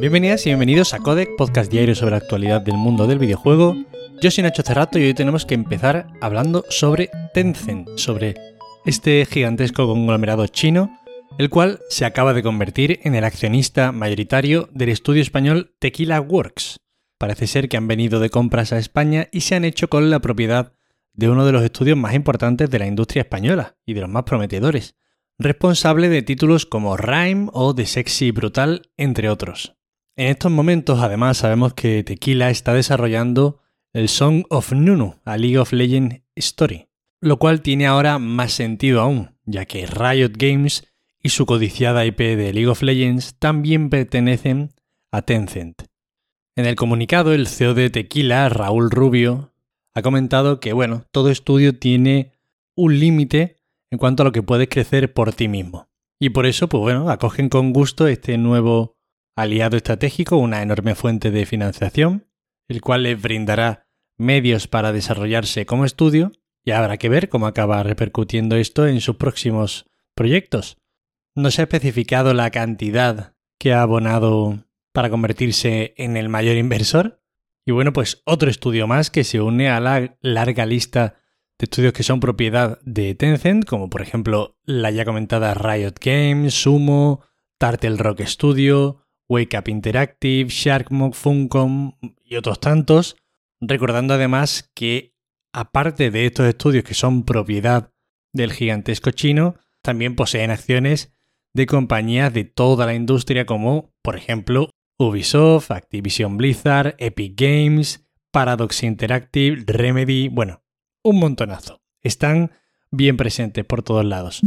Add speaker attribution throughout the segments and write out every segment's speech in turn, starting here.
Speaker 1: Bienvenidas y bienvenidos a Codec, podcast diario sobre la actualidad del mundo del videojuego. Yo soy Nacho Cerrato y hoy tenemos que empezar hablando sobre Tencent, sobre este gigantesco conglomerado chino, el cual se acaba de convertir en el accionista mayoritario del estudio español Tequila Works. Parece ser que han venido de compras a España y se han hecho con la propiedad de uno de los estudios más importantes de la industria española y de los más prometedores, responsable de títulos como Rhyme o The Sexy Brutal, entre otros. En estos momentos, además, sabemos que Tequila está desarrollando el Song of Nunu, a League of Legends Story, lo cual tiene ahora más sentido aún, ya que Riot Games y su codiciada IP de League of Legends también pertenecen a Tencent. En el comunicado, el CEO de Tequila, Raúl Rubio, ha comentado que, bueno, todo estudio tiene un límite en cuanto a lo que puedes crecer por ti mismo. Y por eso, pues bueno, acogen con gusto este nuevo aliado estratégico, una enorme fuente de financiación, el cual les brindará medios para desarrollarse como estudio y habrá que ver cómo acaba repercutiendo esto en sus próximos proyectos. No se ha especificado la cantidad que ha abonado para convertirse en el mayor inversor. Y bueno, pues otro estudio más que se une a la larga lista de estudios que son propiedad de Tencent, como por ejemplo la ya comentada Riot Games, Sumo, Turtle Rock Studio, Wake Up Interactive, Sharkmock, Funcom y otros tantos, recordando además que aparte de estos estudios que son propiedad del gigantesco chino, también poseen acciones de compañías de toda la industria como, por ejemplo, Ubisoft, Activision Blizzard, Epic Games, Paradox Interactive, Remedy, bueno, un montonazo. Están bien presentes por todos lados.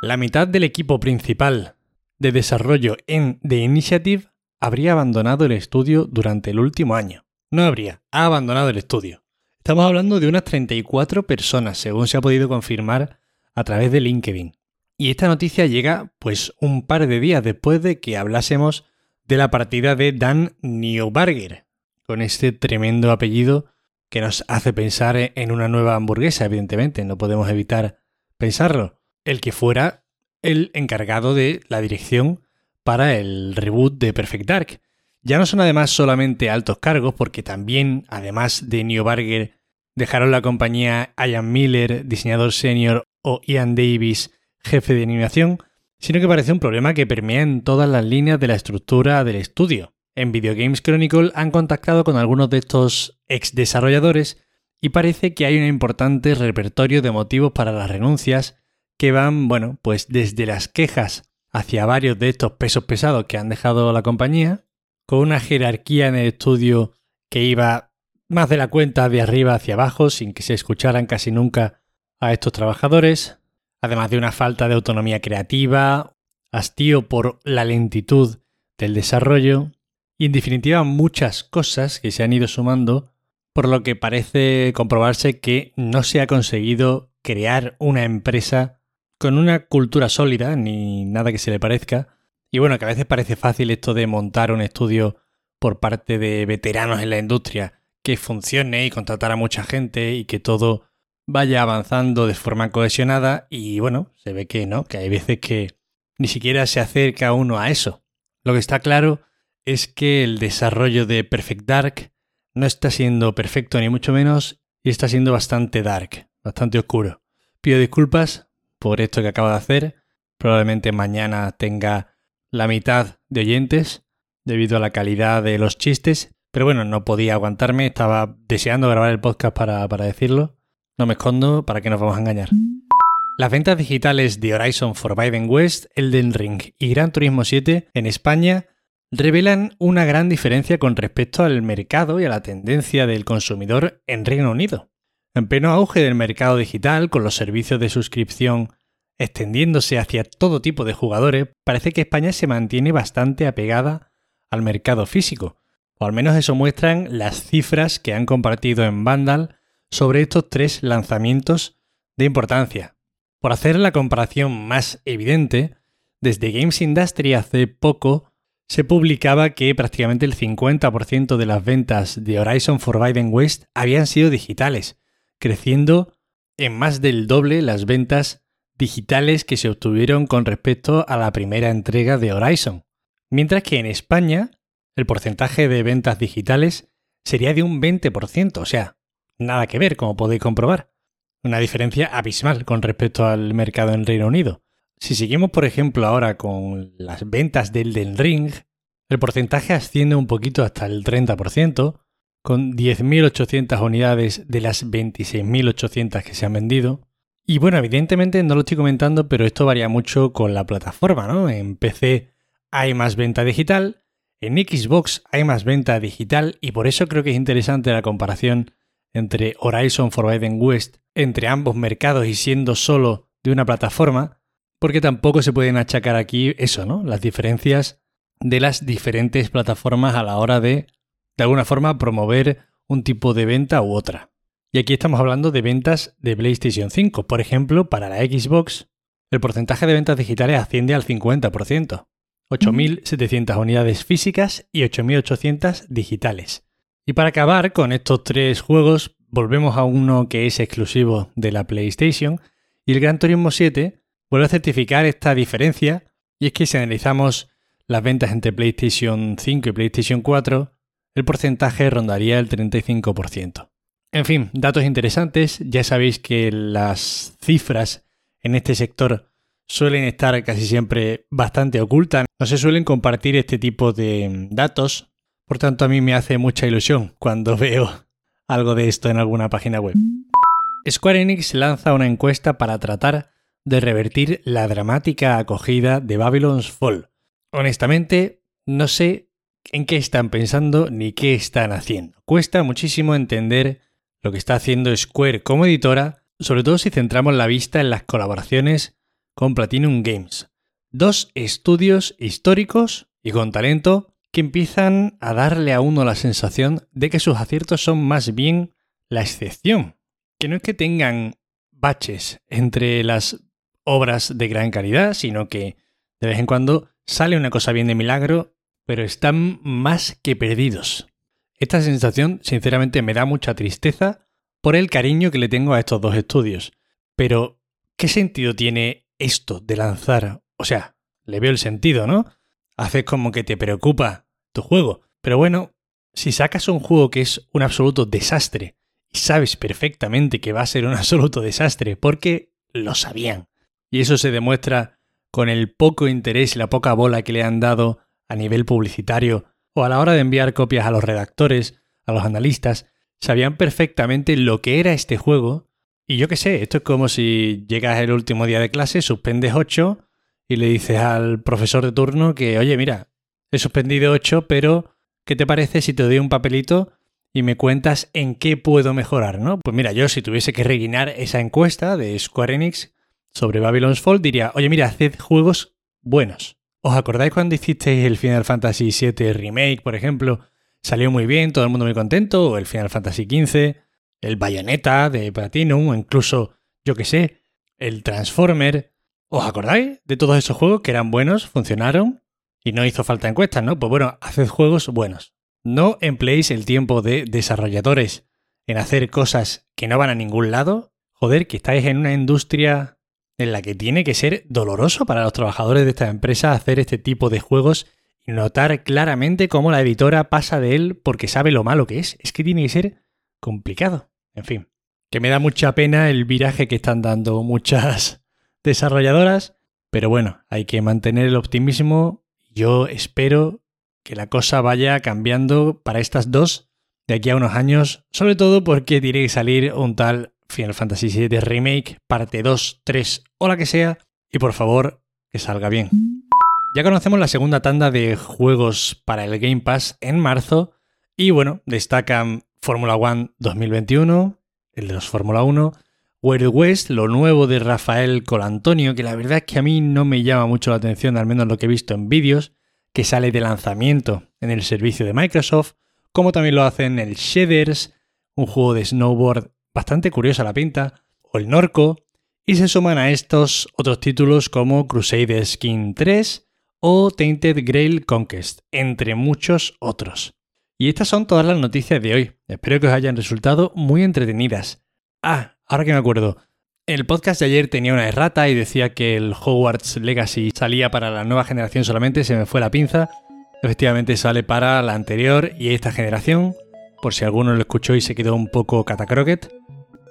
Speaker 1: La mitad del equipo principal de desarrollo en The Initiative habría abandonado el estudio durante el último año. No habría, ha abandonado el estudio. Estamos hablando de unas 34 personas, según se ha podido confirmar a través de LinkedIn. Y esta noticia llega pues un par de días después de que hablásemos de la partida de Dan Neubarger, con este tremendo apellido que nos hace pensar en una nueva hamburguesa, evidentemente, no podemos evitar pensarlo. El que fuera el encargado de la dirección para el reboot de Perfect Dark. Ya no son además solamente altos cargos, porque también, además de Neubarger, dejaron la compañía Ian Miller, diseñador senior, o Ian Davis, jefe de animación, sino que parece un problema que permea en todas las líneas de la estructura del estudio. En Video Games Chronicle han contactado con algunos de estos ex desarrolladores y parece que hay un importante repertorio de motivos para las renuncias que van, bueno, pues desde las quejas hacia varios de estos pesos pesados que han dejado la compañía, con una jerarquía en el estudio que iba más de la cuenta de arriba hacia abajo sin que se escucharan casi nunca a estos trabajadores, además de una falta de autonomía creativa, hastío por la lentitud del desarrollo, y en definitiva muchas cosas que se han ido sumando, por lo que parece comprobarse que no se ha conseguido crear una empresa con una cultura sólida, ni nada que se le parezca. Y bueno, que a veces parece fácil esto de montar un estudio por parte de veteranos en la industria, que funcione y contratar a mucha gente y que todo vaya avanzando de forma cohesionada y bueno, se ve que no, que hay veces que ni siquiera se acerca uno a eso. Lo que está claro es que el desarrollo de Perfect Dark no está siendo perfecto ni mucho menos y está siendo bastante dark, bastante oscuro. Pido disculpas por esto que acabo de hacer. Probablemente mañana tenga la mitad de oyentes debido a la calidad de los chistes. Pero bueno, no podía aguantarme, estaba deseando grabar el podcast para, para decirlo. No me escondo, ¿para que nos vamos a engañar? Las ventas digitales de Horizon Forbidden West, Elden Ring y Gran Turismo 7 en España revelan una gran diferencia con respecto al mercado y a la tendencia del consumidor en Reino Unido. En pleno auge del mercado digital, con los servicios de suscripción extendiéndose hacia todo tipo de jugadores, parece que España se mantiene bastante apegada al mercado físico, o al menos eso muestran las cifras que han compartido en Vandal sobre estos tres lanzamientos de importancia. Por hacer la comparación más evidente, desde Games Industry hace poco se publicaba que prácticamente el 50% de las ventas de Horizon Forbidden West habían sido digitales, creciendo en más del doble las ventas digitales que se obtuvieron con respecto a la primera entrega de Horizon. Mientras que en España el porcentaje de ventas digitales sería de un 20%, o sea, nada que ver, como podéis comprobar. Una diferencia abismal con respecto al mercado en Reino Unido. Si seguimos, por ejemplo, ahora con las ventas del Den Ring, el porcentaje asciende un poquito hasta el 30%, con 10.800 unidades de las 26.800 que se han vendido. Y bueno, evidentemente no lo estoy comentando, pero esto varía mucho con la plataforma, ¿no? En PC hay más venta digital, en Xbox hay más venta digital y por eso creo que es interesante la comparación entre Horizon Forbidden West entre ambos mercados y siendo solo de una plataforma, porque tampoco se pueden achacar aquí eso, ¿no? Las diferencias de las diferentes plataformas a la hora de, de alguna forma, promover un tipo de venta u otra. Y aquí estamos hablando de ventas de PlayStation 5. Por ejemplo, para la Xbox, el porcentaje de ventas digitales asciende al 50%. 8.700 unidades físicas y 8.800 digitales. Y para acabar con estos tres juegos, volvemos a uno que es exclusivo de la PlayStation y el Gran Turismo 7 vuelve a certificar esta diferencia y es que si analizamos las ventas entre PlayStation 5 y PlayStation 4, el porcentaje rondaría el 35%. En fin, datos interesantes, ya sabéis que las cifras en este sector suelen estar casi siempre bastante ocultas, no se suelen compartir este tipo de datos, por tanto a mí me hace mucha ilusión cuando veo algo de esto en alguna página web. Square Enix lanza una encuesta para tratar de revertir la dramática acogida de Babylon's Fall. Honestamente, no sé en qué están pensando ni qué están haciendo. Cuesta muchísimo entender lo que está haciendo Square como editora, sobre todo si centramos la vista en las colaboraciones con Platinum Games. Dos estudios históricos y con talento que empiezan a darle a uno la sensación de que sus aciertos son más bien la excepción. Que no es que tengan baches entre las obras de gran calidad, sino que de vez en cuando sale una cosa bien de milagro, pero están más que perdidos. Esta sensación, sinceramente, me da mucha tristeza por el cariño que le tengo a estos dos estudios. Pero, ¿qué sentido tiene esto de lanzar? O sea, le veo el sentido, ¿no? Haces como que te preocupa tu juego. Pero bueno, si sacas un juego que es un absoluto desastre y sabes perfectamente que va a ser un absoluto desastre porque lo sabían. Y eso se demuestra con el poco interés y la poca bola que le han dado a nivel publicitario o a la hora de enviar copias a los redactores, a los analistas, sabían perfectamente lo que era este juego. Y yo qué sé, esto es como si llegas el último día de clase, suspendes 8 y le dices al profesor de turno que, oye, mira, he suspendido 8, pero ¿qué te parece si te doy un papelito y me cuentas en qué puedo mejorar, ¿no? Pues mira, yo si tuviese que rellenar esa encuesta de Square Enix sobre Babylon's Fall, diría, oye, mira, haced juegos buenos. ¿Os acordáis cuando hicisteis el Final Fantasy VII Remake, por ejemplo? Salió muy bien, todo el mundo muy contento, o el Final Fantasy XV, el Bayonetta de Platinum, o incluso, yo qué sé, el Transformer. ¿Os acordáis de todos esos juegos que eran buenos, funcionaron y no hizo falta encuestas, ¿no? Pues bueno, haced juegos buenos. No empleéis el tiempo de desarrolladores en hacer cosas que no van a ningún lado. Joder, que estáis en una industria en la que tiene que ser doloroso para los trabajadores de esta empresa hacer este tipo de juegos y notar claramente cómo la editora pasa de él porque sabe lo malo que es. Es que tiene que ser complicado. En fin, que me da mucha pena el viraje que están dando muchas desarrolladoras, pero bueno, hay que mantener el optimismo. Yo espero que la cosa vaya cambiando para estas dos de aquí a unos años, sobre todo porque tiene que salir un tal Final Fantasy VII Remake, parte 2, 3 o la que sea, y por favor, que salga bien. Ya conocemos la segunda tanda de juegos para el Game Pass en marzo, y bueno, destacan Fórmula One 2021, el de los Fórmula 1, Wild West, lo nuevo de Rafael Colantonio, que la verdad es que a mí no me llama mucho la atención, al menos lo que he visto en vídeos, que sale de lanzamiento en el servicio de Microsoft, como también lo hacen el Shaders, un juego de snowboard bastante curiosa la pinta, o el Norco, y se suman a estos otros títulos como Crusader King 3 o Tainted Grail Conquest, entre muchos otros. Y estas son todas las noticias de hoy. Espero que os hayan resultado muy entretenidas. Ah, ahora que me acuerdo, el podcast de ayer tenía una errata y decía que el Hogwarts Legacy salía para la nueva generación solamente, se me fue la pinza. Efectivamente sale para la anterior y esta generación, por si alguno lo escuchó y se quedó un poco catacroquet.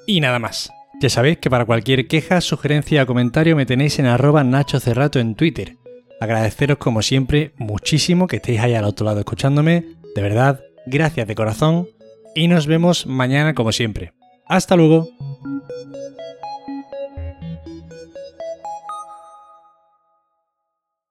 Speaker 1: Y nada más. Ya sabéis que para cualquier queja, sugerencia o comentario me tenéis en arroba Nacho Cerrato en Twitter. Agradeceros como siempre muchísimo que estéis ahí al otro lado escuchándome. De verdad, gracias de corazón. Y nos vemos mañana como siempre. Hasta luego.